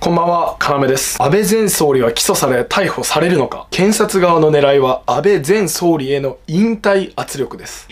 こんばんは、かなめです。安倍前総理は起訴され逮捕されるのか検察側の狙いは安倍前総理への引退圧力です。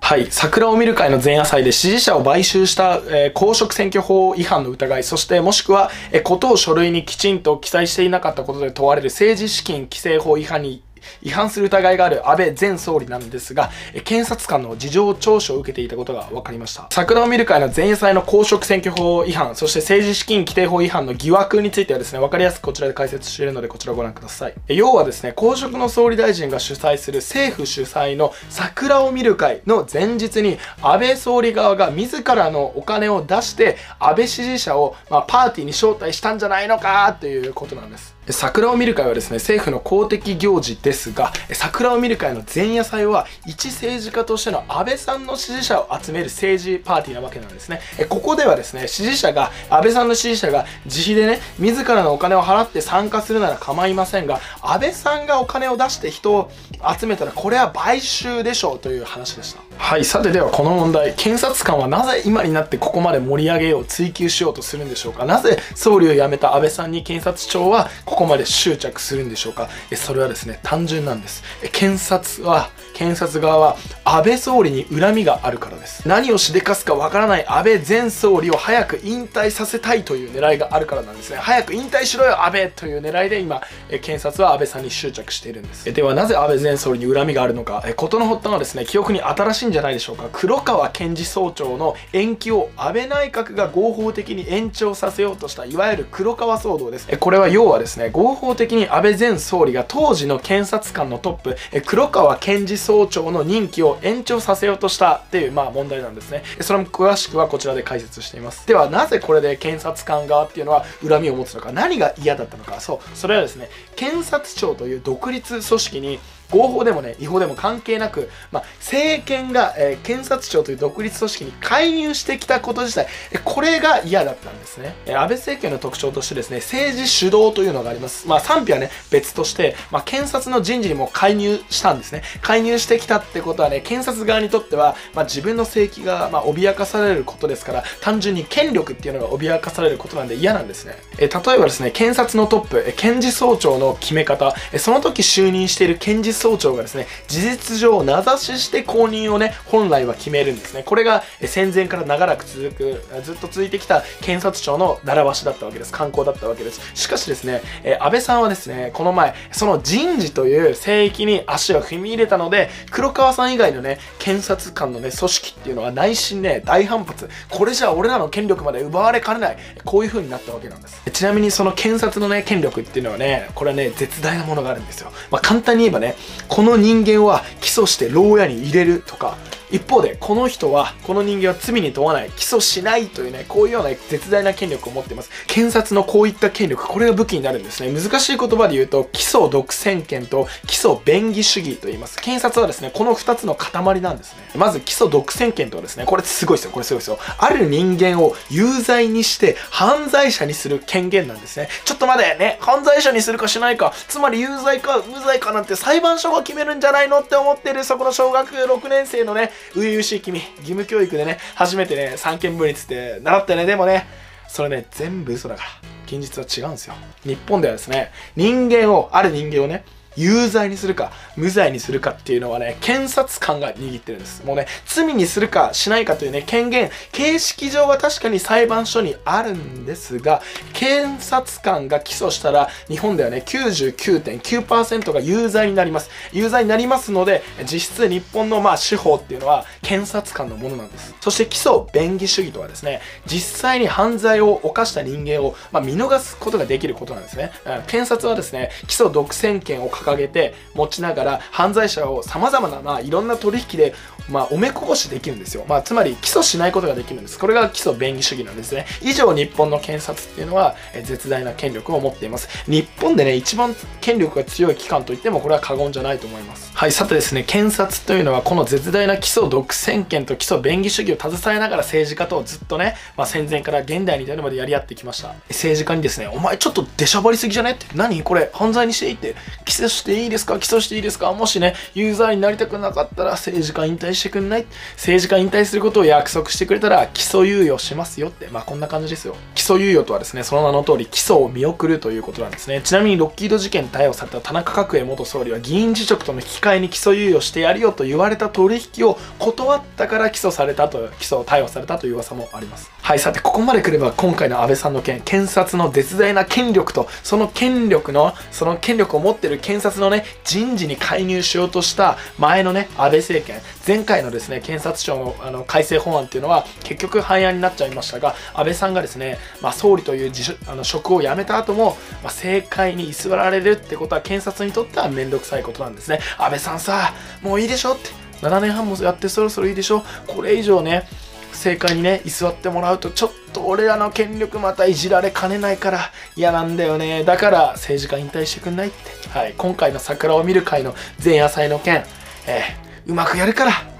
はい。桜を見る会の前夜祭で支持者を買収した、えー公職選挙法違反の疑い、そしてもしくは、えーことを書類にきちんと記載していなかったことで問われる政治資金規正法違反に違反する疑いがある安倍前総理なんですが、検察官の事情聴取を受けていたことが分かりました。桜を見る会の前夜の公職選挙法違反、そして政治資金規定法違反の疑惑についてはですね、分かりやすくこちらで解説しているので、こちらをご覧ください。要はですね、公職の総理大臣が主催する政府主催の桜を見る会の前日に、安倍総理側が自らのお金を出して、安倍支持者を、まあ、パーティーに招待したんじゃないのかということなんです。桜を見る会はですね、政府の公的行事ですが、桜を見る会の前夜祭は、一政治家としての安倍さんの支持者を集める政治パーティーなわけなんですね。ここではですね、支持者が、安倍さんの支持者が自費でね、自らのお金を払って参加するなら構いませんが、安倍さんがお金を出して人を集めたら、これは買収でしょうという話でした。はい、さてではこの問題、検察官はなぜ今になってここまで盛り上げよう、追及しようとするんでしょうかなぜ総理を辞めた安倍さんに検察庁はここまで執着するんでしょうか？えそれはですね、単純なんです。え検察は、検察側は安倍総理に恨みがあるからです。何をしでかすかわからない安倍前総理を早く引退させたいという狙いがあるからなんですね。早く引退しろよ、安倍という狙いで今、え検察は安倍さんに執着しているんです。えではなぜ安倍前総理に恨みがあるのか、え事の発端はですね、記憶に新しいんじゃないでしょうか？黒川検事総長の延期を安倍内閣が合法的に延長させようとした、いわゆる黒川騒動です。えこれは要はですね、合法的に安倍前総理が当時の検察官のトップ、え黒川検事総長の任期を延長させようとしたっていう、まあ問題なんですね。それも詳しくはこちらで解説しています。では、なぜこれで検察官側っていうのは恨みを持つのか、何が嫌だったのか、そう、それはですね、検察庁という独立組織に合法でもね、違法でも関係なく、まあ、政権が、えー検察庁という独立組織に介入してきたこと自体、これが嫌だったんですね。えー安倍政権の特徴としてですね、政治主導というのがあります。まあ、賛否はね、別として、まあ、検察の人事にも介入したんですね。介入してきたってことはね、検察側にとっては、まあ、自分の正規が、まあ、脅かされることですから、単純に権力っていうのが脅かされることなんで嫌なんですね。えー例えばですね、検察のトップ、え検事総長の決め方、えその時就任している検事総長がですね、事実上名指しして公認をね、本来は決めるんですね。これがえ戦前から長らく続く、ずっと続いてきた検察庁の習わしだったわけです。観光だったわけです。しかしですね、えー安倍さんはですね、この前、その人事という聖域に足を踏み入れたので、黒川さん以外のね、検察官のね、組織っていうのは内心ね、大反発。これじゃあ俺らの権力まで奪われかねない。こういう風になったわけなんです。ちなみにその検察のね、権力っていうのはね、これはね、絶大なものがあるんですよ。まあ簡単に言えばね、この人間は起訴して牢屋に入れるとか、一方で、この人は、この人間は罪に問わない、起訴しないというね、こういうような絶大な権力を持っています。検察のこういった権力、これが武器になるんですね。難しい言葉で言うと、起訴独占権と起訴便宜主義と言います。検察はですね、この二つの塊なんですね。まず、起訴独占権とはですね、これすごいですよ、これすごいですよ。ある人間を有罪にして、犯罪者にする権限なんですね。ちょっと待て、ね、犯罪者にするかしないか、つまり有罪か無罪かなんて裁判所が決めるんじゃないのって思ってる、そこの小学6年生のね、初々しい君、義務教育でね、初めてね、三権分立って習ったね。でもね、それね、全部嘘だから。現実は違うんですよ。日本ではですね、人間を、ある人間をね、有罪にするか無罪にするかっていうのはね検察官が握ってるんです。もうね罪にするかしないかというね権限形式上は確かに裁判所にあるんですが検察官が起訴したら日本ではね99.9%が有罪になります。有罪になりますので実質日本のまあ司法っていうのは検察官のものなんです。そして起訴便宜主義とはですね実際に犯罪を犯した人間を、まあ、見逃すことができることなんですね。検察はですね起訴独占権を掲げて持ちながら犯罪者を様々な、まあ、いろんな取引で、まあ、おめこぼしできるんですよ。まあ、つまり起訴しないことができるんです。これが起訴便宜主義なんですね。以上、日本の検察っていうのは、え絶大な権力を持っています。日本でね、一番権力が強い機関といっても、これは過言じゃないと思います。はい、さてですね、検察というのは、この絶大な起訴独占権と起訴便宜主義を携えながら政治家とずっとね、まあ、戦前から現代に至るまでやり合ってきました。政治家にですね、お前ちょっと出しゃばりすぎじゃねって、何これ、犯罪にしていいって、起訴していいですか？起訴していいですか？もしね、ユーザーになりたくなかったら政治家引退してくんない？政治家引退することを約束してくれたら起訴猶予しますよって、まあこんな感じですよ。起訴猶予とはですね、その名の通り起訴を見送るということなんですね。ちなみにロッキード事件逮捕された田中角栄元総理は議員辞職との引き換えに起訴猶予してやるよと言われた取引を断ったから起訴されたと、起訴逮捕されたという噂もあります。はい、さてここまで来れば今回の安倍さんの件、検察の絶大な権力と、その権力の、その権力を持ってる検察のね、人事に介入しようとした前のね、安倍政権、前回のですね、検察庁のあの改正法案っていうのは結局廃案になっちゃいましたが、安倍さんがですね、まあ、総理というあの職を辞めた後も、まあ、政界に居座られるってことは検察にとってはめんどくさいことなんですね。安倍さんさ、もういいでしょって。7年半もやってそろそろいいでしょ？これ以上ね、正解にね、居座ってもらうと、ちょっと俺らの権力またいじられかねないから嫌なんだよね。だから政治家引退してくんないって。はい。今回の桜を見る会の前夜祭の件、えー、うまくやるから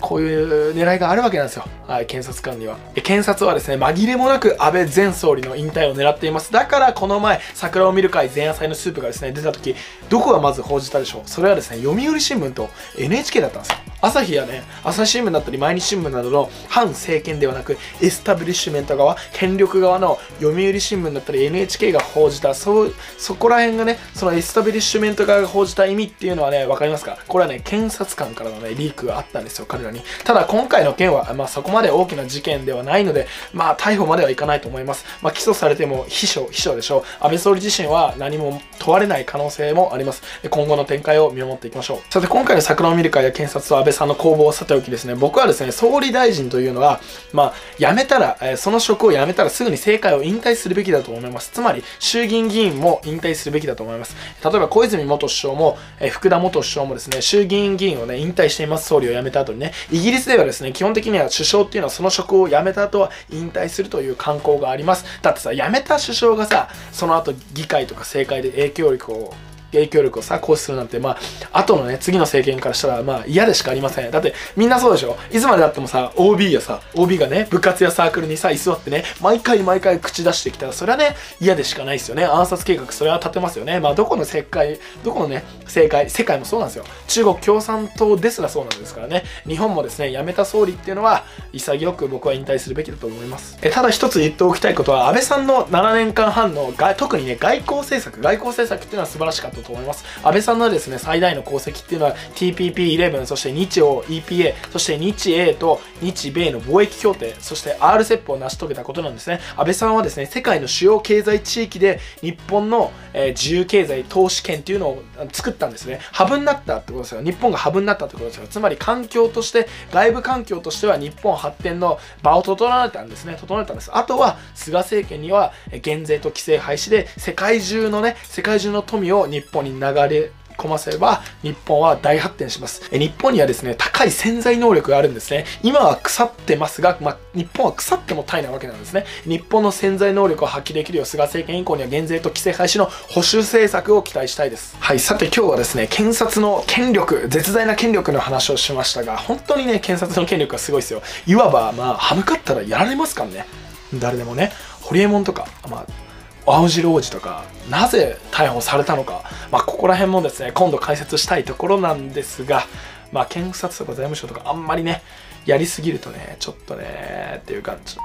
こういう狙いがあるわけなんですよ。はい、検察官には。検察はですね、紛れもなく安倍前総理の引退を狙っています。だからこの前、桜を見る会前夜祭のスープがですね、出た時、どこがまず報じたでしょうそれはですね、読売新聞と NHK だったんですよ。朝日やね、朝日新聞だったり毎日新聞などの反政権ではなく、エスタブリッシュメント側、権力側の読売新聞だったり NHK が報じた、そ、そこら辺がね、そのエスタブリッシュメント側が報じた意味っていうのはね、わかりますか？これはね、検察官からのね、リークがあったんですよ、彼らに。ただ今回の件は、まあそこまで大きな事件ではないので、まあ逮捕まではいかないと思います。まあ起訴されても秘書、秘書でしょう。安倍総理自身は何も問われない可能性もあります。今後の展開を見守っていきましょう。さて今回の桜を見る会や検察と安倍さんの攻防をさておきですね、僕はですね、総理大臣というのは、まあ、辞めたら、え、その職を辞めたらすぐに政界を引退するべきだと思います。つまり、衆議院議員も引退するべきだと思います。例えば小泉元首相も、え、福田元首相もですね、衆議院議員をね、引退しています。総理を辞めた後にね、イギリスではですね、基本的には首相っていうのはその職を辞めた後は引退するという慣行があります。だってさ、辞めた首相がさ、その後議会とか政界で影響力を影響力をさ、行使するなんて、まあ、後のね、次の政権からしたら、まあ、嫌でしかありません。だって、みんなそうでしょ？いつまでだってもさ、OB やさ、OB がね、部活やサークルにさ、居座ってね、毎回毎回口出してきたら、それはね、嫌でしかないですよね。暗殺計画、それは立てますよね。まあ、どこの世界、どこのね、正解、世界もそうなんですよ。中国共産党ですらそうなんですからね。日本もですね、辞めた総理っていうのは、潔く僕は引退するべきだと思います。えただ一つ言っておきたいことは、安倍さんの7年間半の、特にね、外交政策、外交政策っていうのは素晴らしかったと思います。安倍さんのですね、最大の功績っていうのは TPP11、そして日欧 EPA、そして日英と日米の貿易協定、そして RCEP を成し遂げたことなんですね。安倍さんはですね、世界の主要経済地域で日本の、え、自由経済投資権っていうのを作ったんですね。ハブになったってことですよ。日本がハブになったってことですよ。つまり環境として、外部環境としては日本発展の場を整えたんですね。整えたんです。あとは、菅政権には減税と規制廃止で世界中のね、世界中の富を日本に流れ込ませば、日本は大発展します。日本にはですね、高い潜在能力があるんですね。今は腐ってますが、まあ、日本は腐ってもタイなわけなんですね。日本の潜在能力を発揮できるよう、菅政権以降には減税と規制廃止の保守政策を期待したいです。はい、さて今日はですね、検察の権力、絶大な権力の話をしましたが、本当にね、検察の権力がすごいですよ。いわば、まあ、歯向かったらやられますからね。誰でもね。ホリエモンとか、まあ、青汁王子とかなぜ逮捕されたのか、まあ、ここら辺もですね今度解説したいところなんですが、まあ、検察とか財務省とかあんまりねやりすぎるとねちょっとねっていう感じ。